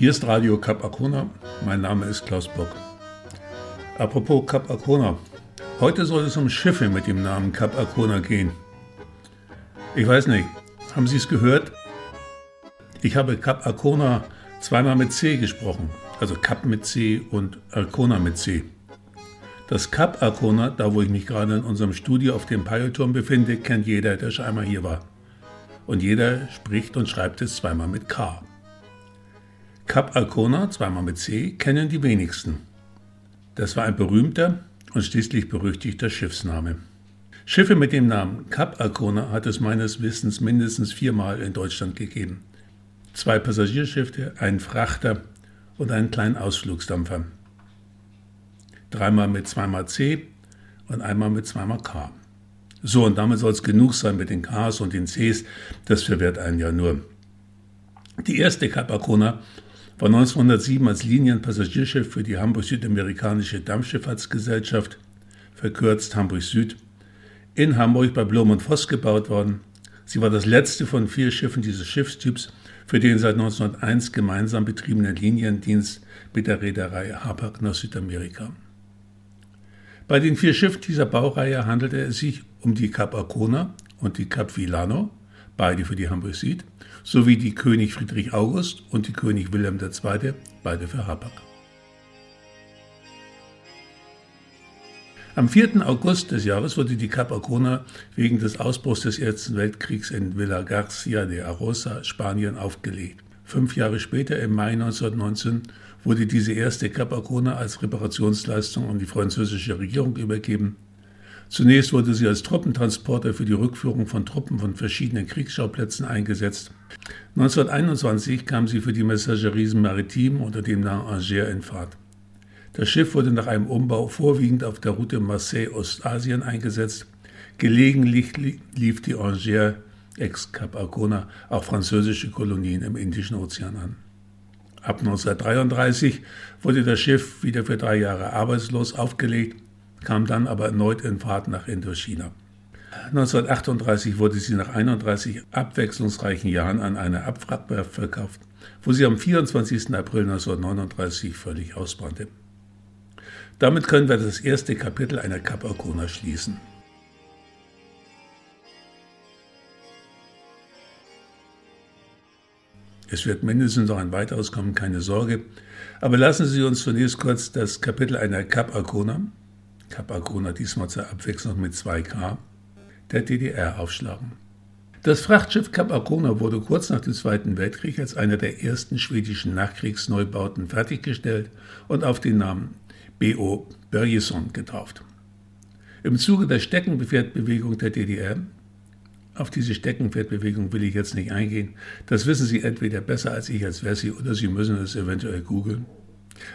Hier ist Radio Cap Arcona. Mein Name ist Klaus Bock. Apropos Cap Arcona. Heute soll es um Schiffe mit dem Namen Cap Arcona gehen. Ich weiß nicht, haben Sie es gehört? Ich habe Cap Arcona zweimal mit C gesprochen. Also Cap mit C und Arcona mit C. Das Cap Arcona, da wo ich mich gerade in unserem Studio auf dem Peilturm befinde, kennt jeder, der schon einmal hier war. Und jeder spricht und schreibt es zweimal mit K. Cap Arcona, zweimal mit C, kennen die wenigsten. Das war ein berühmter und schließlich berüchtigter Schiffsname. Schiffe mit dem Namen Cap Arcona hat es meines Wissens mindestens viermal in Deutschland gegeben. Zwei Passagierschiffe, einen Frachter und einen kleinen Ausflugsdampfer. Dreimal mit zweimal C und einmal mit zweimal K. So, und damit soll es genug sein mit den Ks und den Cs, das verwehrt einen ja nur. Die erste Cap Arcona war 1907 als Linienpassagierschiff für die Hamburg-Südamerikanische Dampfschifffahrtsgesellschaft, verkürzt Hamburg Süd, in Hamburg bei Blom und Voss gebaut worden. Sie war das letzte von vier Schiffen dieses Schiffstyps für den seit 1901 gemeinsam betriebenen Liniendienst mit der Reederei Hapag nach Südamerika. Bei den vier Schiffen dieser Baureihe handelte es sich um die Cap Arcona und die Cap Villano, beide für die Hamburg Süd, sowie die König Friedrich August und die König Wilhelm II., beide für Hapag. Am 4. August des Jahres wurde die Cap Arcona wegen des Ausbruchs des Ersten Weltkriegs in Villa Garcia de Arosa, Spanien, aufgelegt. Fünf Jahre später, im Mai 1919, wurde diese erste Cap Arcona als Reparationsleistung an die französische Regierung übergeben. Zunächst wurde sie als Truppentransporter für die Rückführung von Truppen von verschiedenen Kriegsschauplätzen eingesetzt. 1921 kam sie für die Messageries Maritime unter dem Namen Angers in Fahrt. Das Schiff wurde nach einem Umbau vorwiegend auf der Route Marseille-Ostasien eingesetzt. Gelegentlich lief die Angers ex-Cap Arcona auch französische Kolonien im Indischen Ozean an. Ab 1933 wurde das Schiff wieder für drei Jahre arbeitslos aufgelegt, kam dann aber erneut in Fahrt nach Indochina. 1938 wurde sie nach 31 abwechslungsreichen Jahren an eine Abwrackwerft verkauft, wo sie am 24. April 1939 völlig ausbrannte. Damit können wir das erste Kapitel einer Cap Arcona schließen. Es wird mindestens noch ein weiteres kommen, keine Sorge. Aber lassen Sie uns zunächst kurz das Kapitel einer Cap Arcona, Cap Arcona diesmal zur Abwechslung mit 2K, der DDR aufschlagen. Das Frachtschiff Cap Arcona wurde kurz nach dem Zweiten Weltkrieg als einer der ersten schwedischen Nachkriegsneubauten fertiggestellt und auf den Namen B.O. Börjesson getauft. Im Zuge der Steckenpferdbewegung der DDR, auf diese Steckenpferdbewegung will ich jetzt nicht eingehen, das wissen Sie entweder besser als ich als Wessi oder Sie müssen es eventuell googeln.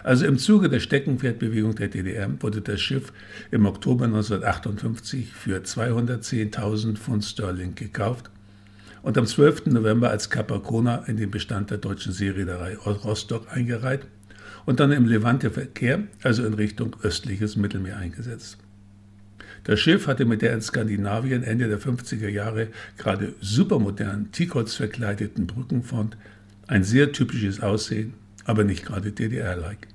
Also im Zuge der Steckenpferdbewegung der DDR wurde das Schiff im Oktober 1958 für 210.000 Pfund Sterling gekauft und am 12. November als Capacona in den Bestand der deutschen Seereederei Rostock eingereiht und dann im Levante-Verkehr, also in Richtung östliches Mittelmeer eingesetzt. Das Schiff hatte mit der in Skandinavien Ende der 50er Jahre gerade supermodernen Teakholz verkleideten Brückenfront ein sehr typisches Aussehen, aber nicht gerade DDR-like.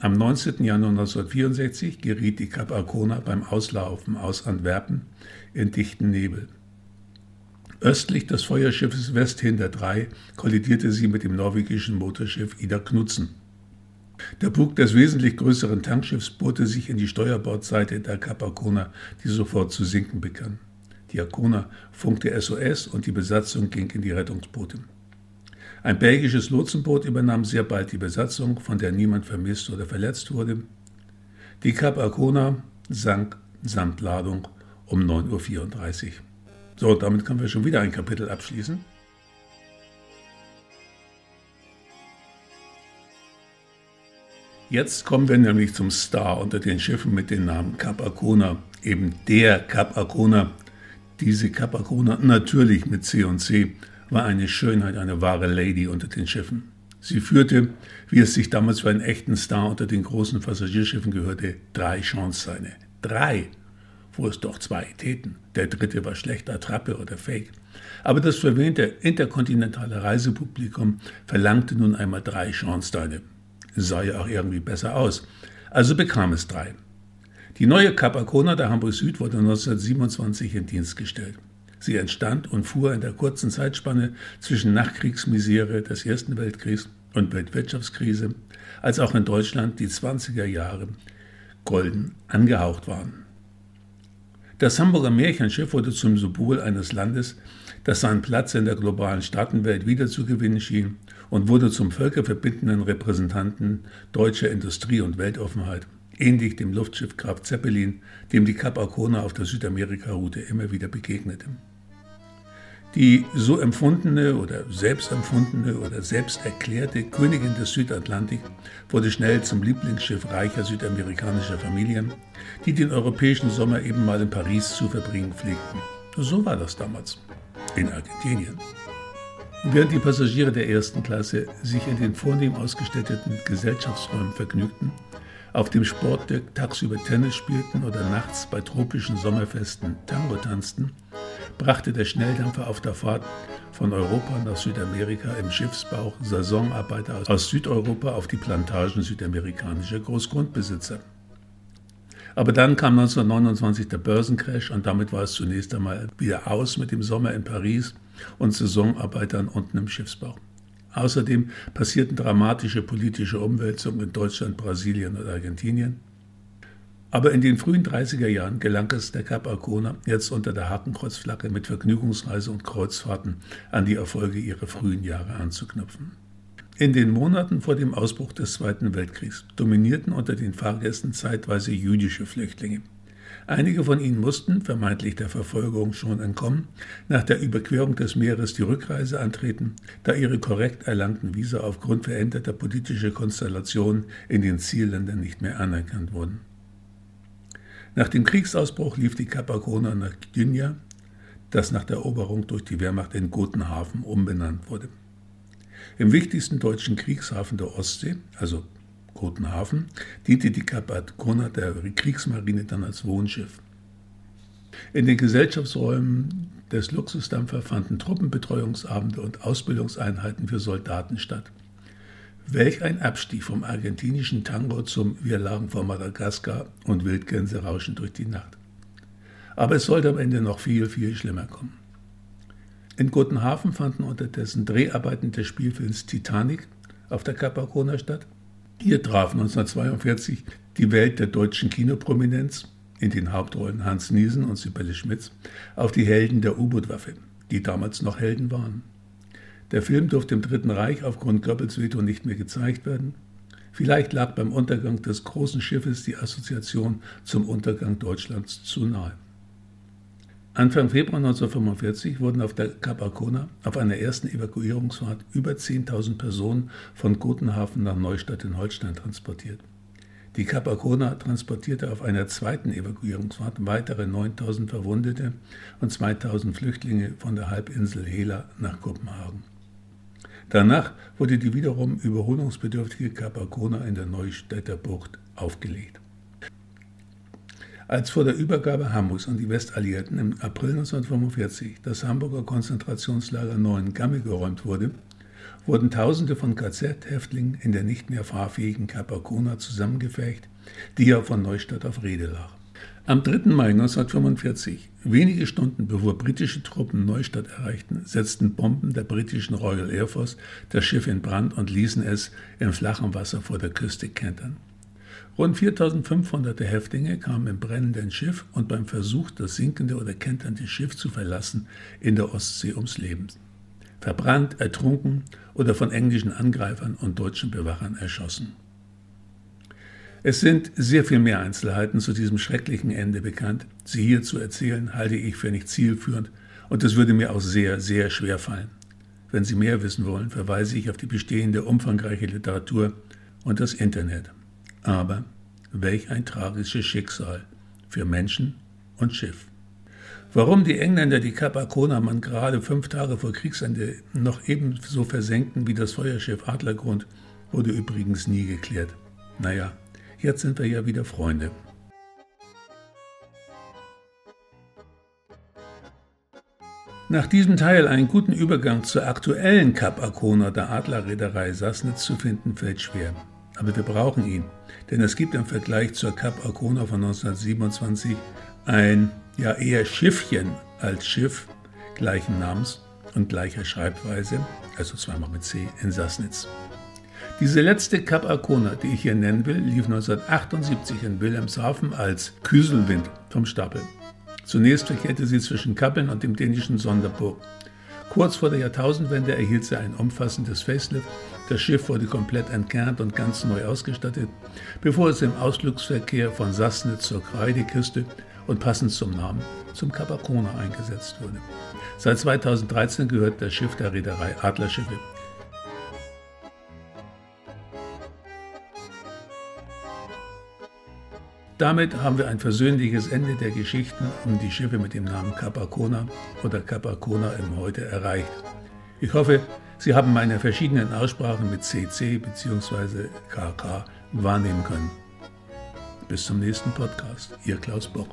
Am 19. Januar 1964 geriet die Cap Arcona beim Auslaufen aus Antwerpen in dichten Nebel. Östlich des Feuerschiffes Westhinder 3 kollidierte sie mit dem norwegischen Motorschiff Ida Knudsen. Der Bug des wesentlich größeren Tankschiffs bohrte sich in die Steuerbordseite der Cap Arcona, die sofort zu sinken begann. Die Arcona funkte SOS und die Besatzung ging in die Rettungsboote. Ein belgisches Lotsenboot übernahm sehr bald die Besatzung, von der niemand vermisst oder verletzt wurde. Die Cap Arcona sank samt Ladung um 9.34 Uhr. So, damit können wir schon wieder ein Kapitel abschließen. Jetzt kommen wir nämlich zum Star unter den Schiffen mit dem Namen Cap Arcona, eben der Cap Arcona. Diese Cap Arcona, natürlich mit C und C, war eine Schönheit, eine wahre Lady unter den Schiffen. Sie führte, wie es sich damals für einen echten Star unter den großen Passagierschiffen gehörte, drei Chanceseine. Drei! wo es doch zwei täten. Der dritte war schlechter Trappe oder Fake. Aber das verwöhnte interkontinentale Reisepublikum verlangte nun einmal drei Schornsteine. Sah ja auch irgendwie besser aus. Also bekam es drei. Die neue Capacona der Hamburg Süd wurde 1927 in Dienst gestellt. Sie entstand und fuhr in der kurzen Zeitspanne zwischen Nachkriegsmisere des Ersten Weltkriegs und Weltwirtschaftskrise, als auch in Deutschland die 20er Jahre golden angehaucht waren. Das Hamburger Märchenschiff wurde zum Symbol eines Landes, das seinen Platz in der globalen Staatenwelt wiederzugewinnen schien und wurde zum völkerverbindenden Repräsentanten deutscher Industrie und Weltoffenheit, ähnlich dem Luftschiff Graf Zeppelin, dem die Cap Arcona auf der Südamerika-Route immer wieder begegnete. Die so empfundene oder selbst empfundene oder selbst erklärte Königin des Südatlantik wurde schnell zum Lieblingsschiff reicher südamerikanischer Familien, die den europäischen Sommer eben mal in Paris zu verbringen pflegten. So war das damals in Argentinien. Während die Passagiere der ersten Klasse sich in den vornehm ausgestatteten Gesellschaftsräumen vergnügten, auf dem Sportdeck tagsüber Tennis spielten oder nachts bei tropischen Sommerfesten Tango tanzten, brachte der Schnelldampfer auf der Fahrt von Europa nach Südamerika im Schiffsbauch Saisonarbeiter aus Südeuropa auf die Plantagen südamerikanischer Großgrundbesitzer. Aber dann kam 1929 der Börsencrash und damit war es zunächst einmal wieder aus mit dem Sommer in Paris und Saisonarbeitern unten im Schiffsbauch. Außerdem passierten dramatische politische Umwälzungen in Deutschland, Brasilien und Argentinien. Aber in den frühen 30er Jahren gelang es der Cap Arcona, jetzt unter der Hakenkreuzflagge mit Vergnügungsreise und Kreuzfahrten an die Erfolge ihrer frühen Jahre anzuknüpfen. In den Monaten vor dem Ausbruch des Zweiten Weltkriegs dominierten unter den Fahrgästen zeitweise jüdische Flüchtlinge. Einige von ihnen mussten, vermeintlich der Verfolgung schon entkommen, nach der Überquerung des Meeres die Rückreise antreten, da ihre korrekt erlangten Visa aufgrund veränderter politischer Konstellationen in den Zielländern nicht mehr anerkannt wurden. Nach dem Kriegsausbruch lief die Capacona nach Gdynia, das nach der Eroberung durch die Wehrmacht in Gotenhafen umbenannt wurde. Im wichtigsten deutschen Kriegshafen der Ostsee, also Kotenhafen, diente die Kapakona der Kriegsmarine dann als Wohnschiff. In den Gesellschaftsräumen des Luxusdampfer fanden Truppenbetreuungsabende und Ausbildungseinheiten für Soldaten statt. Welch ein Abstieg vom argentinischen Tango zum Wir lagen vor Madagaskar und Wildgänse rauschen durch die Nacht. Aber es sollte am Ende noch viel, viel schlimmer kommen. In Gotenhafen fanden unterdessen Dreharbeiten des Spielfilms Titanic auf der Capacona statt hier traf 1942 die Welt der deutschen Kinoprominenz, in den Hauptrollen Hans Niesen und Sibylle Schmitz, auf die Helden der U-Boot-Waffe, die damals noch Helden waren. Der Film durfte im Dritten Reich aufgrund Goebbels Veto nicht mehr gezeigt werden. Vielleicht lag beim Untergang des großen Schiffes die Assoziation zum Untergang Deutschlands zu nahe. Anfang Februar 1945 wurden auf der Cap Arcona auf einer ersten Evakuierungsfahrt über 10.000 Personen von Gotenhafen nach Neustadt in Holstein transportiert. Die Cap Arcona transportierte auf einer zweiten Evakuierungsfahrt weitere 9.000 Verwundete und 2.000 Flüchtlinge von der Halbinsel Hela nach Kopenhagen. Danach wurde die wiederum überholungsbedürftige Cap Arcona in der Neustädter Bucht aufgelegt. Als vor der Übergabe Hamburgs an die Westalliierten im April 1945 das Hamburger Konzentrationslager Neuengamme geräumt wurde, wurden Tausende von KZ-Häftlingen in der nicht mehr fahrfähigen Capacona zusammengefercht, die ja von Neustadt auf Rede lag. Am 3. Mai 1945, wenige Stunden bevor britische Truppen Neustadt erreichten, setzten Bomben der britischen Royal Air Force das Schiff in Brand und ließen es im flachen Wasser vor der Küste kentern. Rund 4500 Häftlinge kamen im brennenden Schiff und beim Versuch, das sinkende oder kenternde Schiff zu verlassen, in der Ostsee ums Leben. Verbrannt, ertrunken oder von englischen Angreifern und deutschen Bewachern erschossen. Es sind sehr viel mehr Einzelheiten zu diesem schrecklichen Ende bekannt. Sie hier zu erzählen, halte ich für nicht zielführend und es würde mir auch sehr, sehr schwer fallen. Wenn Sie mehr wissen wollen, verweise ich auf die bestehende umfangreiche Literatur und das Internet. Aber welch ein tragisches Schicksal für Menschen und Schiff. Warum die Engländer die Kap Akonaman gerade fünf Tage vor Kriegsende noch ebenso versenkten wie das Feuerschiff Adlergrund, wurde übrigens nie geklärt. Naja, jetzt sind wir ja wieder Freunde. Nach diesem Teil einen guten Übergang zur aktuellen Cap Arkona der Adlerreederei Sassnitz zu finden, fällt schwer. Aber wir brauchen ihn, denn es gibt im Vergleich zur Kap Arkona von 1927 ein ja eher Schiffchen als Schiff gleichen Namens und gleicher Schreibweise, also zweimal mit C, in Sassnitz. Diese letzte Kap Arkona, die ich hier nennen will, lief 1978 in Wilhelmshaven als Küselwind vom Stapel. Zunächst verkehrte sie zwischen Kappeln und dem dänischen Sonderburg. Kurz vor der Jahrtausendwende erhielt sie ein umfassendes Facelift. Das Schiff wurde komplett entkernt und ganz neu ausgestattet, bevor es im Ausflugsverkehr von Sassnitz zur Kreideküste und passend zum Namen zum Capacona eingesetzt wurde. Seit 2013 gehört das Schiff der Reederei Adlerschiffe. Damit haben wir ein versöhnliches Ende der Geschichten um die Schiffe mit dem Namen Capacona oder Capacona im Heute erreicht. Ich hoffe, Sie haben meine verschiedenen Aussprachen mit CC bzw. KK wahrnehmen können. Bis zum nächsten Podcast. Ihr Klaus Bock.